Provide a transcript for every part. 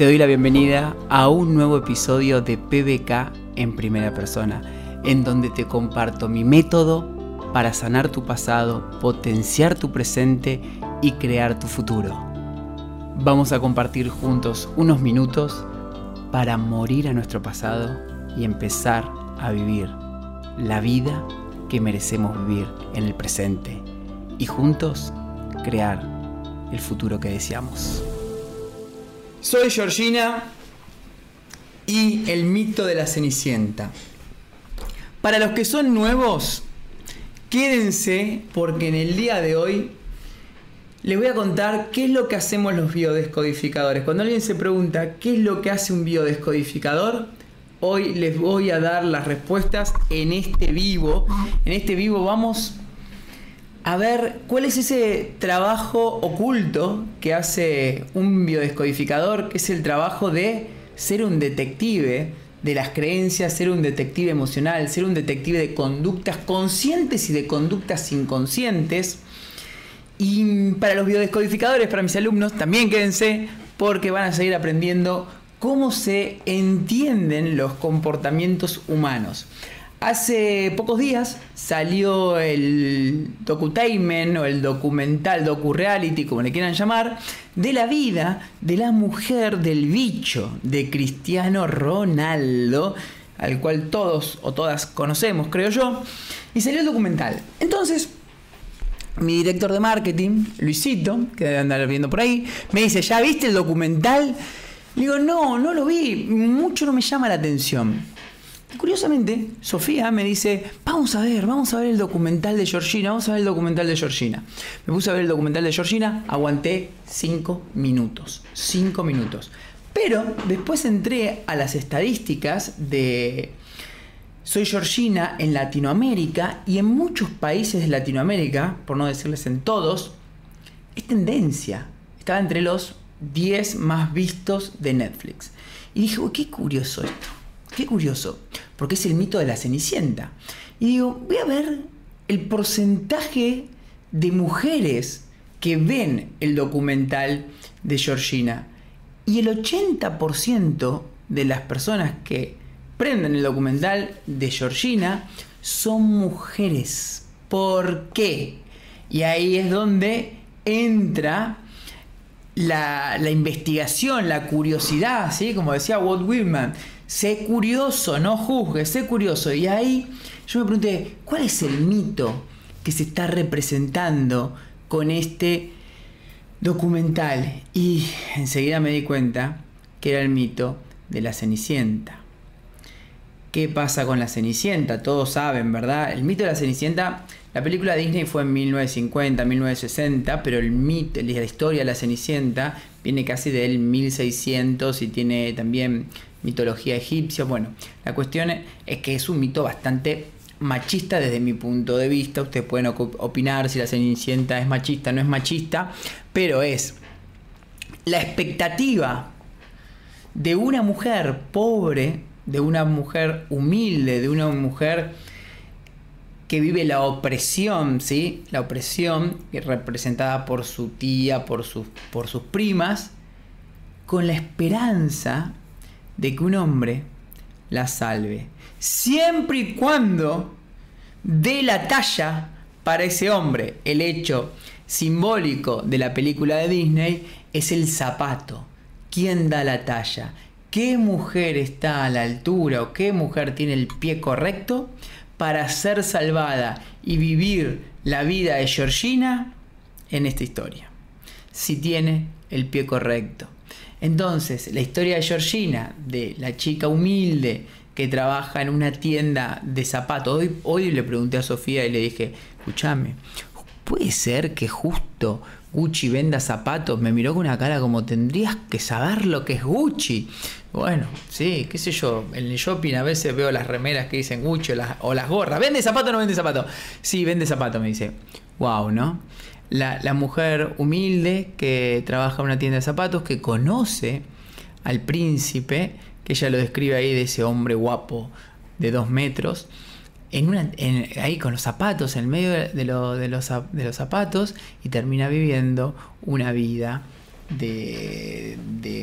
Te doy la bienvenida a un nuevo episodio de PBK en primera persona, en donde te comparto mi método para sanar tu pasado, potenciar tu presente y crear tu futuro. Vamos a compartir juntos unos minutos para morir a nuestro pasado y empezar a vivir la vida que merecemos vivir en el presente y juntos crear el futuro que deseamos. Soy Georgina y el mito de la Cenicienta. Para los que son nuevos, quédense porque en el día de hoy les voy a contar qué es lo que hacemos los biodescodificadores. Cuando alguien se pregunta qué es lo que hace un biodescodificador, hoy les voy a dar las respuestas en este vivo. En este vivo vamos a ver cuál es ese trabajo oculto que hace un biodescodificador, que es el trabajo de ser un detective de las creencias, ser un detective emocional, ser un detective de conductas conscientes y de conductas inconscientes. Y para los biodescodificadores, para mis alumnos, también quédense porque van a seguir aprendiendo cómo se entienden los comportamientos humanos. Hace pocos días salió el docutainment o el documental, docu-reality, como le quieran llamar, de la vida de la mujer del bicho de Cristiano Ronaldo, al cual todos o todas conocemos, creo yo, y salió el documental. Entonces, mi director de marketing, Luisito, que debe andar viendo por ahí, me dice, ¿ya viste el documental? Le digo, no, no lo vi, mucho no me llama la atención. Curiosamente, Sofía me dice, vamos a ver, vamos a ver el documental de Georgina, vamos a ver el documental de Georgina. Me puse a ver el documental de Georgina, aguanté cinco minutos, cinco minutos. Pero después entré a las estadísticas de Soy Georgina en Latinoamérica y en muchos países de Latinoamérica, por no decirles en todos, es tendencia. Estaba entre los 10 más vistos de Netflix. Y dije, qué curioso esto. Qué curioso, porque es el mito de la Cenicienta. Y digo, voy a ver el porcentaje de mujeres que ven el documental de Georgina. Y el 80% de las personas que prenden el documental de Georgina son mujeres. ¿Por qué? Y ahí es donde entra la, investigación, la curiosidad, ¿sí? como decía Walt Whitman sé curioso, no juzgue, sé curioso. Y ahí yo me pregunté, ¿cuál es el mito que se está representando con este documental? Y enseguida me di cuenta que era el mito de la Cenicienta. ¿Qué pasa con la Cenicienta? Todos saben, ¿verdad? El mito de la Cenicienta, la película Disney fue en 1950, 1960, pero el mito, la historia de la Cenicienta viene casi del 1600 y tiene también mitología egipcia. Bueno, la cuestión es que es un mito bastante machista desde mi punto de vista. Ustedes pueden opinar si la Cenicienta es machista o no es machista, pero es la expectativa de una mujer pobre, de una mujer humilde, de una mujer que vive la opresión, ¿sí? La opresión representada por su tía, por sus, por sus primas, con la esperanza de que un hombre la salve, siempre y cuando dé la talla para ese hombre. El hecho simbólico de la película de Disney es el zapato. ¿Quién da la talla? ¿Qué mujer está a la altura o qué mujer tiene el pie correcto para ser salvada y vivir la vida de Georgina en esta historia? Si tiene el pie correcto. Entonces, la historia de Georgina, de la chica humilde que trabaja en una tienda de zapatos. Hoy, le pregunté a Sofía y le dije, escúchame, ¿puede ser que justo Gucci venda zapatos? Me miró con una cara como tendrías que saber lo que es Gucci. Bueno, sí, qué sé yo, en el shopping a veces veo las remeras que dicen Gucci o las, o gorras. ¿Vende zapato o no vende zapato? Sí, vende zapato, me dice. Wow, ¿no? la, mujer humilde que trabaja en una tienda de zapatos, que conoce al príncipe, que ella lo describe ahí de ese hombre guapo de dos metros, en una, ahí con los zapatos, en medio de, los, de los zapatos, y termina viviendo una vida de,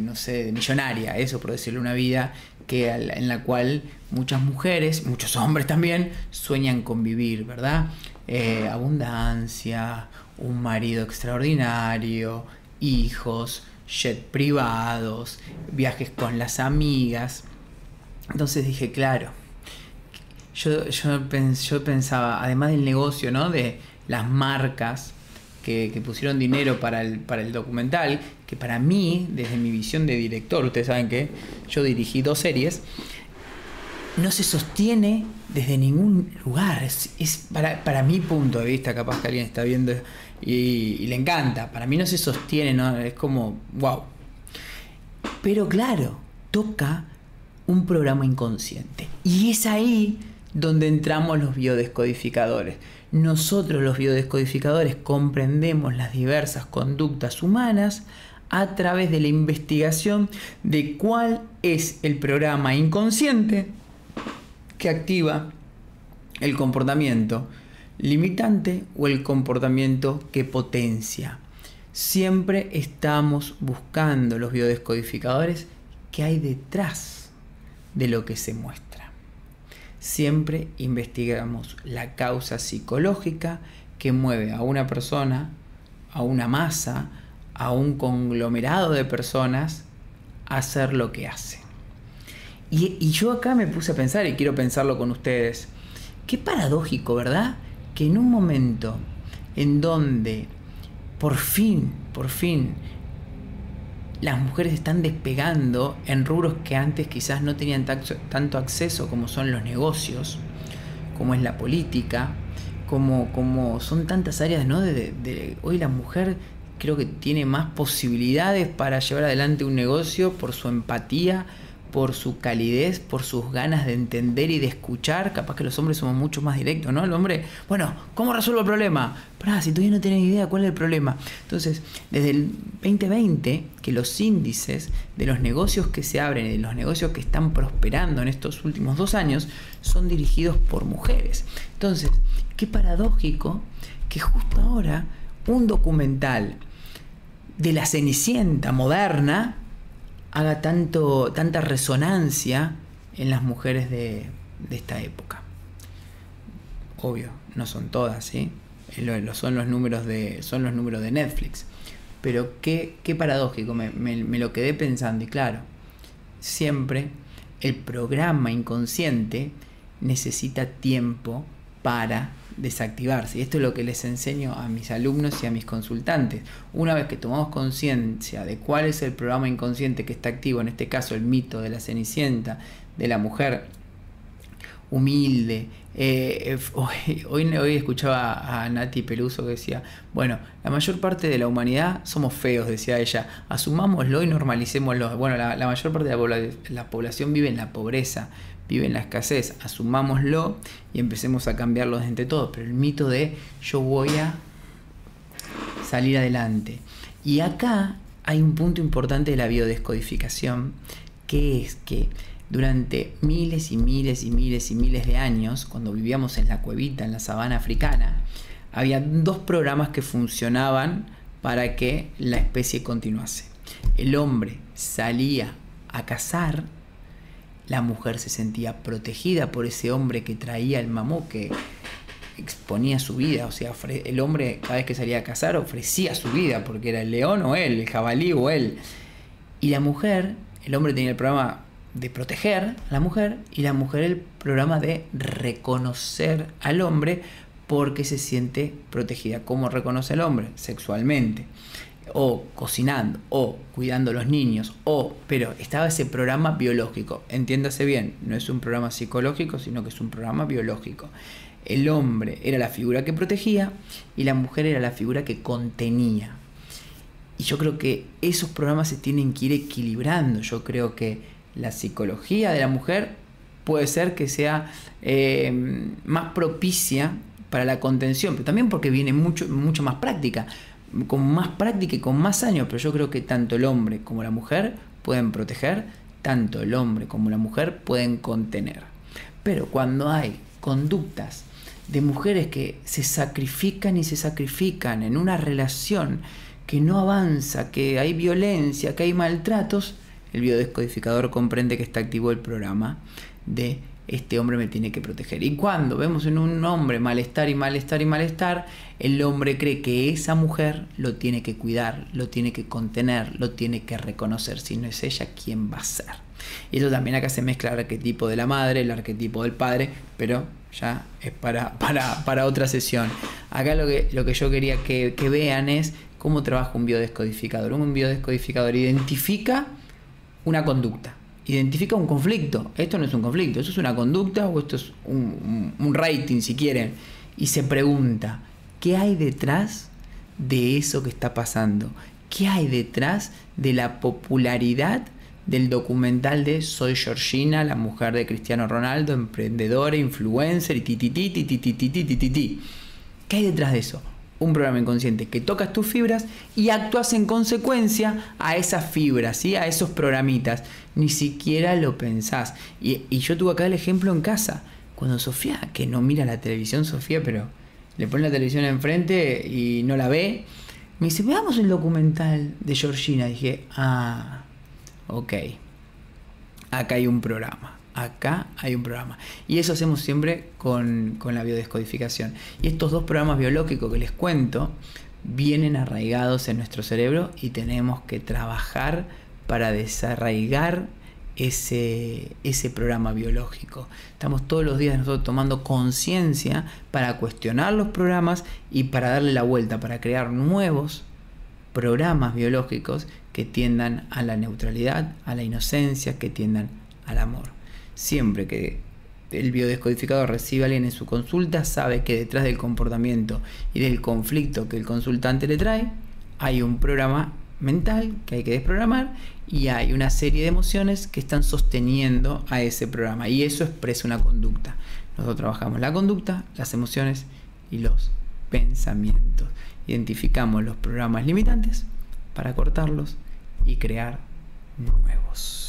no sé, millonaria, eso por decirlo, una vida que, en la cual muchas mujeres, muchos hombres también, sueñan con vivir, ¿verdad? Eh, abundancia, un marido extraordinario, hijos, jet privados, viajes con las amigas. Entonces dije, claro, yo, yo, pensaba, además del negocio, ¿no? De las marcas, que, pusieron dinero para el, para el documental, que para mí, desde mi visión de director, ustedes saben que yo dirigí dos series, no se sostiene desde ningún lugar. Es, para, mi punto de vista, capaz que alguien está viendo y, le encanta. Para mí no se sostiene, ¿no? es como, wow. Pero claro, toca un programa inconsciente. Y es ahí donde entramos los biodescodificadores. Nosotros los biodescodificadores comprendemos las diversas conductas humanas a través de la investigación de cuál es el programa inconsciente que activa el comportamiento limitante o el comportamiento que potencia. Siempre estamos buscando los biodescodificadores que hay detrás de lo que se muestra siempre investigamos la causa psicológica que mueve a una persona, a una masa, a un conglomerado de personas a hacer lo que hace. Y, yo acá me puse a pensar y quiero pensarlo con ustedes. Qué paradójico, ¿verdad? Que en un momento en donde por fin, por fin, las mujeres están despegando en rubros que antes quizás no tenían tanto acceso como son los negocios, como es la política, como, como son tantas áreas, ¿no? De, hoy la mujer creo que tiene más posibilidades para llevar adelante un negocio por su empatía, por su calidez, por sus ganas de entender y de escuchar. Capaz que los hombres somos mucho más directos, ¿no? El hombre, bueno, ¿cómo resuelvo el problema? Pero si todavía no tienes idea cuál es el problema. Entonces, desde el 2020, que los índices de los negocios que se abren y de los negocios que están prosperando en estos últimos dos años son dirigidos por mujeres. Entonces, qué paradójico que justo ahora un documental de la Cenicienta moderna haga tanto, tanta resonancia en las mujeres de, esta época. Obvio, no son todas, ¿sí? Lo, son, los números de, son los números de Netflix. Pero qué, qué paradójico, me, me lo quedé pensando y claro, siempre el programa inconsciente necesita tiempo para desactivarse. Y esto es lo que les enseño a mis alumnos y a mis consultantes. Una vez que tomamos conciencia de cuál es el programa inconsciente que está activo, en este caso el mito de la cenicienta, de la mujer humilde. Eh, hoy, hoy, escuchaba a Nati Peluso que decía, bueno, la mayor parte de la humanidad somos feos, decía ella, asumámoslo y normalicémoslo. Bueno, la, mayor parte de la, población vive en la pobreza, vive en la escasez, asumámoslo y empecemos a cambiarlo entre todos. Pero el mito de yo voy a salir adelante. Y acá hay un punto importante de la biodescodificación, que es que durante miles y miles y miles y miles de años, cuando vivíamos en la cuevita, en la sabana africana, había dos programas que funcionaban para que la especie continuase. El hombre salía a cazar, la mujer se sentía protegida por ese hombre que traía el mamó, que exponía su vida, o sea, el hombre cada vez que salía a cazar ofrecía su vida, porque era el león o él, el jabalí o él. Y la mujer, el hombre tenía el programa de proteger a la mujer y la mujer el programa de reconocer al hombre porque se siente protegida. ¿Cómo reconoce el hombre? Sexualmente. O cocinando, o cuidando a los niños, o, pero estaba ese programa biológico. Entiéndase bien, no es un programa psicológico, sino que es un programa biológico. El hombre era la figura que protegía y la mujer era la figura que contenía. Y yo creo que esos programas se tienen que ir equilibrando. Yo creo que la psicología de la mujer puede ser que sea eh, más propicia para la contención, pero también porque viene mucho, mucho más práctica, con más práctica y con más años, pero yo creo que tanto el hombre como la mujer pueden proteger, tanto el hombre como la mujer pueden contener. Pero cuando hay conductas de mujeres que se sacrifican y se sacrifican en una relación que no avanza, que hay violencia, que hay maltratos, el biodescodificador comprende que está activo el programa de este hombre me tiene que proteger. Y cuando vemos en un hombre malestar y malestar y malestar, el hombre cree que esa mujer lo tiene que cuidar, lo tiene que contener, lo tiene que reconocer. Si no es ella, ¿quién va a ser? Y eso también acá se mezcla el arquetipo de la madre, el arquetipo del padre, pero ya es para, para, otra sesión. Acá lo que, lo que yo quería que, que vean es cómo trabaja un biodescodificador. Un biodescodificador identifica una conducta identifica un conflicto. Esto no es un conflicto, eso es una conducta o esto es un, rating, si quieren. Y se pregunta, ¿qué hay detrás de eso que está pasando? ¿Qué hay detrás de la popularidad del documental de Soy Georgina, la mujer de Cristiano Ronaldo, emprendedora, influencer y ti ¿Qué hay detrás de eso? Un programa inconsciente que tocas tus fibras y actúas en consecuencia a esas fibras, ¿sí? a esos programitas. Ni siquiera lo pensás. Y, yo tuve acá el ejemplo en casa. Cuando Sofía, que no mira la televisión, Sofía, pero le pone la televisión enfrente y no la ve, me dice, veamos el documental de Georgina. Dije, ah, ok, acá hay un programa acá hay un programa. Y eso hacemos siempre con, la biodescodificación. Y estos dos programas biológicos que les cuento vienen arraigados en nuestro cerebro y tenemos que trabajar para desarraigar ese, ese programa biológico. Estamos todos los días nosotros tomando conciencia para cuestionar los programas y para darle la vuelta, para crear nuevos programas biológicos que tiendan a la neutralidad, a la inocencia, que tiendan al amor. Siempre que el biodescodificador recibe a alguien en su consulta, sabe que detrás del comportamiento y del conflicto que el consultante le trae, hay un programa mental que hay que desprogramar y hay una serie de emociones que están sosteniendo a ese programa y eso expresa una conducta. Nosotros trabajamos la conducta, las emociones y los pensamientos. Identificamos los programas limitantes para cortarlos y crear nuevos.